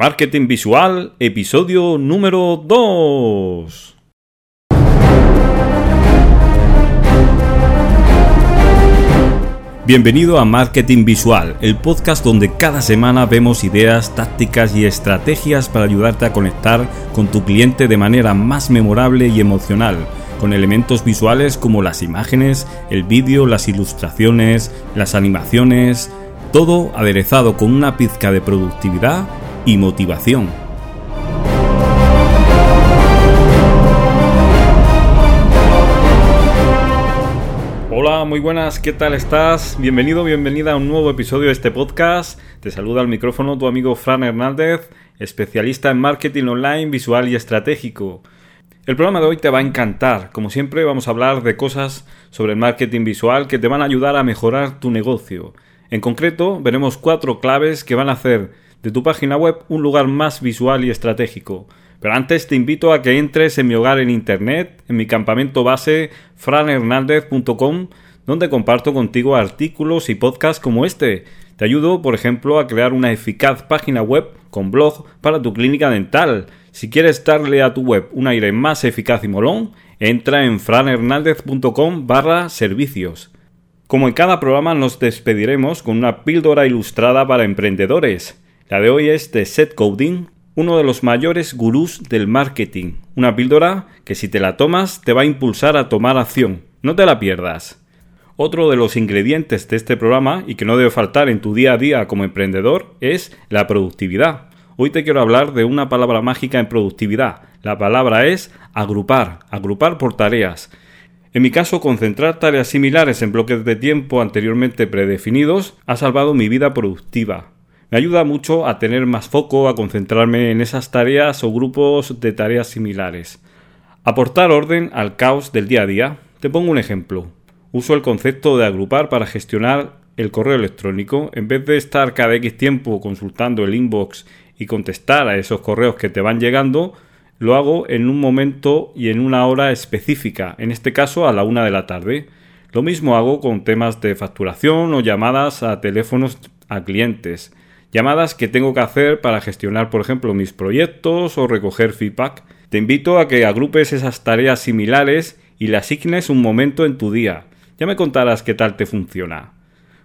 Marketing Visual, episodio número 2. Bienvenido a Marketing Visual, el podcast donde cada semana vemos ideas, tácticas y estrategias para ayudarte a conectar con tu cliente de manera más memorable y emocional, con elementos visuales como las imágenes, el vídeo, las ilustraciones, las animaciones, todo aderezado con una pizca de productividad y motivación. Hola, muy buenas, ¿qué tal estás? Bienvenido, bienvenida a un nuevo episodio de este podcast. Te saluda al micrófono tu amigo Fran Hernández, especialista en marketing online, visual y estratégico. El programa de hoy te va a encantar. Como siempre vamos a hablar de cosas sobre el marketing visual que te van a ayudar a mejorar tu negocio. En concreto, veremos cuatro claves que van a hacer de tu página web un lugar más visual y estratégico. Pero antes te invito a que entres en mi hogar en internet, en mi campamento base franhernandez.com, donde comparto contigo artículos y podcasts como este. Te ayudo, por ejemplo, a crear una eficaz página web con blog para tu clínica dental. Si quieres darle a tu web un aire más eficaz y molón, entra en franhernandez.com barra servicios. Como en cada programa nos despediremos con una píldora ilustrada para emprendedores. La de hoy es de Seth Coding, uno de los mayores gurús del marketing. Una píldora que si te la tomas te va a impulsar a tomar acción. No te la pierdas. Otro de los ingredientes de este programa y que no debe faltar en tu día a día como emprendedor es la productividad. Hoy te quiero hablar de una palabra mágica en productividad. La palabra es agrupar, agrupar por tareas. En mi caso, concentrar tareas similares en bloques de tiempo anteriormente predefinidos ha salvado mi vida productiva. Me ayuda mucho a tener más foco, a concentrarme en esas tareas o grupos de tareas similares. Aportar orden al caos del día a día. Te pongo un ejemplo. Uso el concepto de agrupar para gestionar el correo electrónico. En vez de estar cada X tiempo consultando el inbox y contestar a esos correos que te van llegando, lo hago en un momento y en una hora específica, en este caso a la una de la tarde. Lo mismo hago con temas de facturación o llamadas a teléfonos a clientes llamadas que tengo que hacer para gestionar, por ejemplo, mis proyectos o recoger feedback. Te invito a que agrupes esas tareas similares y le asignes un momento en tu día. Ya me contarás qué tal te funciona.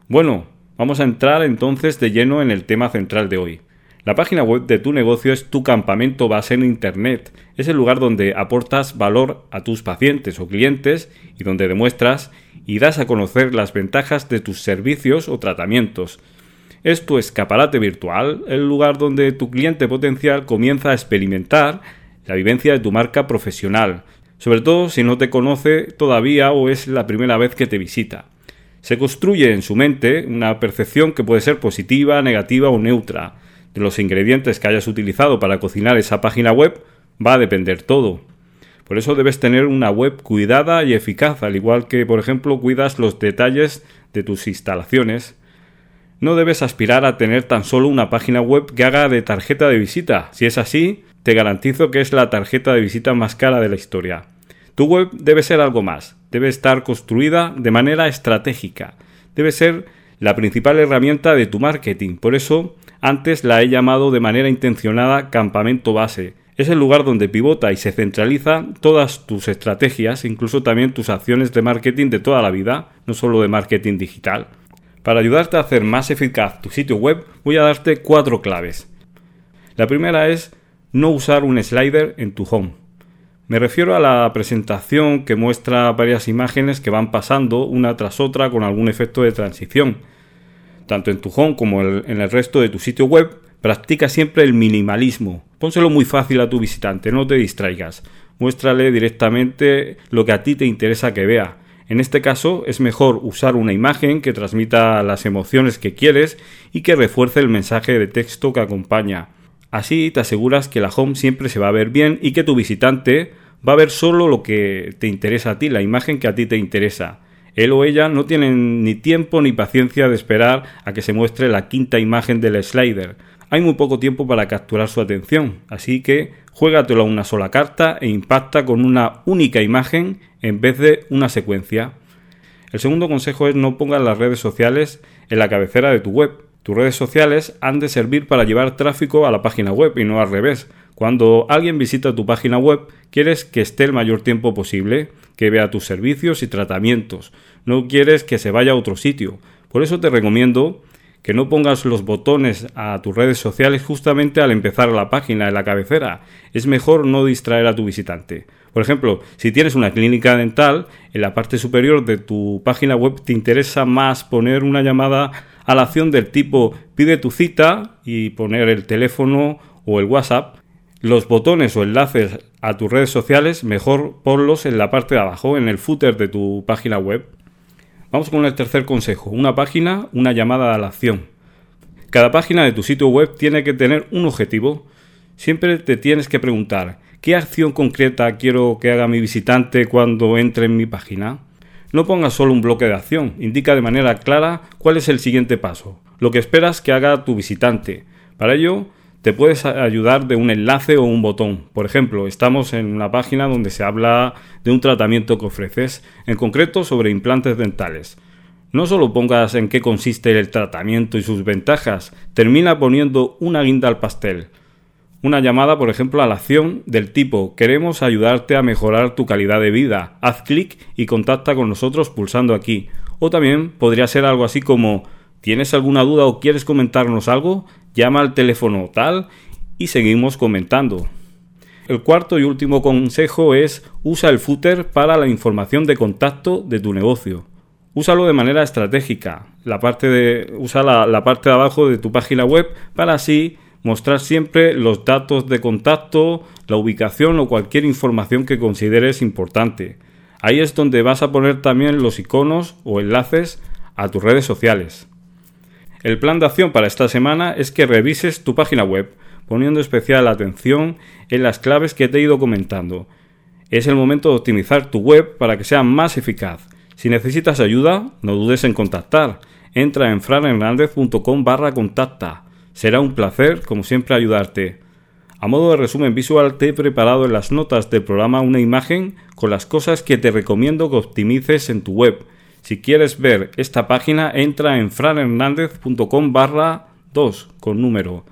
Bueno, vamos a entrar entonces de lleno en el tema central de hoy. La página web de tu negocio es tu campamento base en Internet. Es el lugar donde aportas valor a tus pacientes o clientes y donde demuestras y das a conocer las ventajas de tus servicios o tratamientos. Es tu escaparate virtual, el lugar donde tu cliente potencial comienza a experimentar la vivencia de tu marca profesional, sobre todo si no te conoce todavía o es la primera vez que te visita. Se construye en su mente una percepción que puede ser positiva, negativa o neutra. De los ingredientes que hayas utilizado para cocinar esa página web va a depender todo. Por eso debes tener una web cuidada y eficaz, al igual que, por ejemplo, cuidas los detalles de tus instalaciones, no debes aspirar a tener tan solo una página web que haga de tarjeta de visita. Si es así, te garantizo que es la tarjeta de visita más cara de la historia. Tu web debe ser algo más, debe estar construida de manera estratégica, debe ser la principal herramienta de tu marketing. Por eso, antes la he llamado de manera intencionada campamento base. Es el lugar donde pivota y se centraliza todas tus estrategias, incluso también tus acciones de marketing de toda la vida, no solo de marketing digital. Para ayudarte a hacer más eficaz tu sitio web, voy a darte cuatro claves. La primera es no usar un slider en tu home. Me refiero a la presentación que muestra varias imágenes que van pasando una tras otra con algún efecto de transición. Tanto en tu home como en el resto de tu sitio web, practica siempre el minimalismo. Pónselo muy fácil a tu visitante, no te distraigas. Muéstrale directamente lo que a ti te interesa que vea en este caso es mejor usar una imagen que transmita las emociones que quieres y que refuerce el mensaje de texto que acompaña. Así te aseguras que la home siempre se va a ver bien y que tu visitante va a ver solo lo que te interesa a ti, la imagen que a ti te interesa. Él o ella no tienen ni tiempo ni paciencia de esperar a que se muestre la quinta imagen del slider. Hay muy poco tiempo para capturar su atención, así que juégatelo a una sola carta e impacta con una única imagen en vez de una secuencia. El segundo consejo es no pongas las redes sociales en la cabecera de tu web. Tus redes sociales han de servir para llevar tráfico a la página web y no al revés. Cuando alguien visita tu página web, quieres que esté el mayor tiempo posible, que vea tus servicios y tratamientos. No quieres que se vaya a otro sitio. Por eso te recomiendo que no pongas los botones a tus redes sociales justamente al empezar la página en la cabecera. Es mejor no distraer a tu visitante. Por ejemplo, si tienes una clínica dental, en la parte superior de tu página web te interesa más poner una llamada a la acción del tipo pide tu cita y poner el teléfono o el WhatsApp. Los botones o enlaces a tus redes sociales, mejor ponlos en la parte de abajo, en el footer de tu página web. Vamos con el tercer consejo. Una página, una llamada a la acción. Cada página de tu sitio web tiene que tener un objetivo. Siempre te tienes que preguntar, ¿qué acción concreta quiero que haga mi visitante cuando entre en mi página? No pongas solo un bloque de acción, indica de manera clara cuál es el siguiente paso, lo que esperas que haga tu visitante. Para ello, te puedes ayudar de un enlace o un botón. Por ejemplo, estamos en una página donde se habla de un tratamiento que ofreces, en concreto sobre implantes dentales. No solo pongas en qué consiste el tratamiento y sus ventajas, termina poniendo una guinda al pastel. Una llamada, por ejemplo, a la acción del tipo queremos ayudarte a mejorar tu calidad de vida. Haz clic y contacta con nosotros pulsando aquí. O también podría ser algo así como ¿Tienes alguna duda o quieres comentarnos algo? Llama al teléfono tal y seguimos comentando. El cuarto y último consejo es usa el footer para la información de contacto de tu negocio. Úsalo de manera estratégica. La parte de, usa la, la parte de abajo de tu página web para así mostrar siempre los datos de contacto, la ubicación o cualquier información que consideres importante. Ahí es donde vas a poner también los iconos o enlaces a tus redes sociales. El plan de acción para esta semana es que revises tu página web, poniendo especial atención en las claves que te he ido comentando. Es el momento de optimizar tu web para que sea más eficaz. Si necesitas ayuda, no dudes en contactar. Entra en franhernandez.com barra contacta. Será un placer, como siempre, ayudarte. A modo de resumen visual, te he preparado en las notas del programa una imagen con las cosas que te recomiendo que optimices en tu web si quieres ver esta página, entra en franhernandez.com barra 2 con número.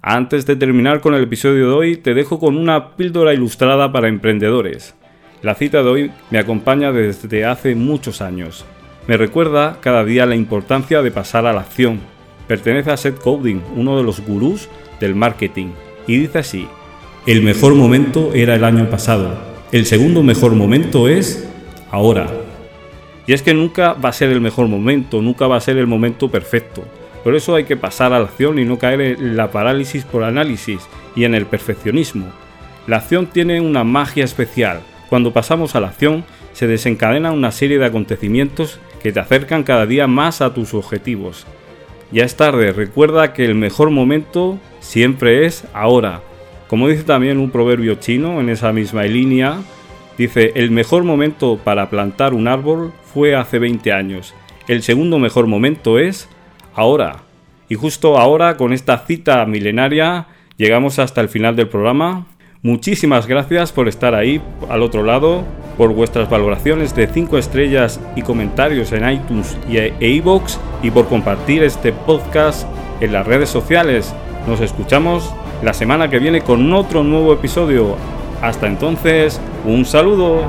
Antes de terminar con el episodio de hoy, te dejo con una píldora ilustrada para emprendedores. La cita de hoy me acompaña desde hace muchos años. Me recuerda cada día la importancia de pasar a la acción. Pertenece a Seth Coding, uno de los gurús del marketing, y dice así: El mejor momento era el año pasado. El segundo mejor momento es ahora. Y es que nunca va a ser el mejor momento, nunca va a ser el momento perfecto. Por eso hay que pasar a la acción y no caer en la parálisis por análisis y en el perfeccionismo. La acción tiene una magia especial. Cuando pasamos a la acción, se desencadena una serie de acontecimientos que te acercan cada día más a tus objetivos. Ya es tarde, recuerda que el mejor momento siempre es ahora. Como dice también un proverbio chino en esa misma línea, Dice, el mejor momento para plantar un árbol fue hace 20 años. El segundo mejor momento es ahora. Y justo ahora, con esta cita milenaria, llegamos hasta el final del programa. Muchísimas gracias por estar ahí al otro lado, por vuestras valoraciones de 5 estrellas y comentarios en iTunes e iVoox y por compartir este podcast en las redes sociales. Nos escuchamos la semana que viene con otro nuevo episodio. Hasta entonces, un saludo.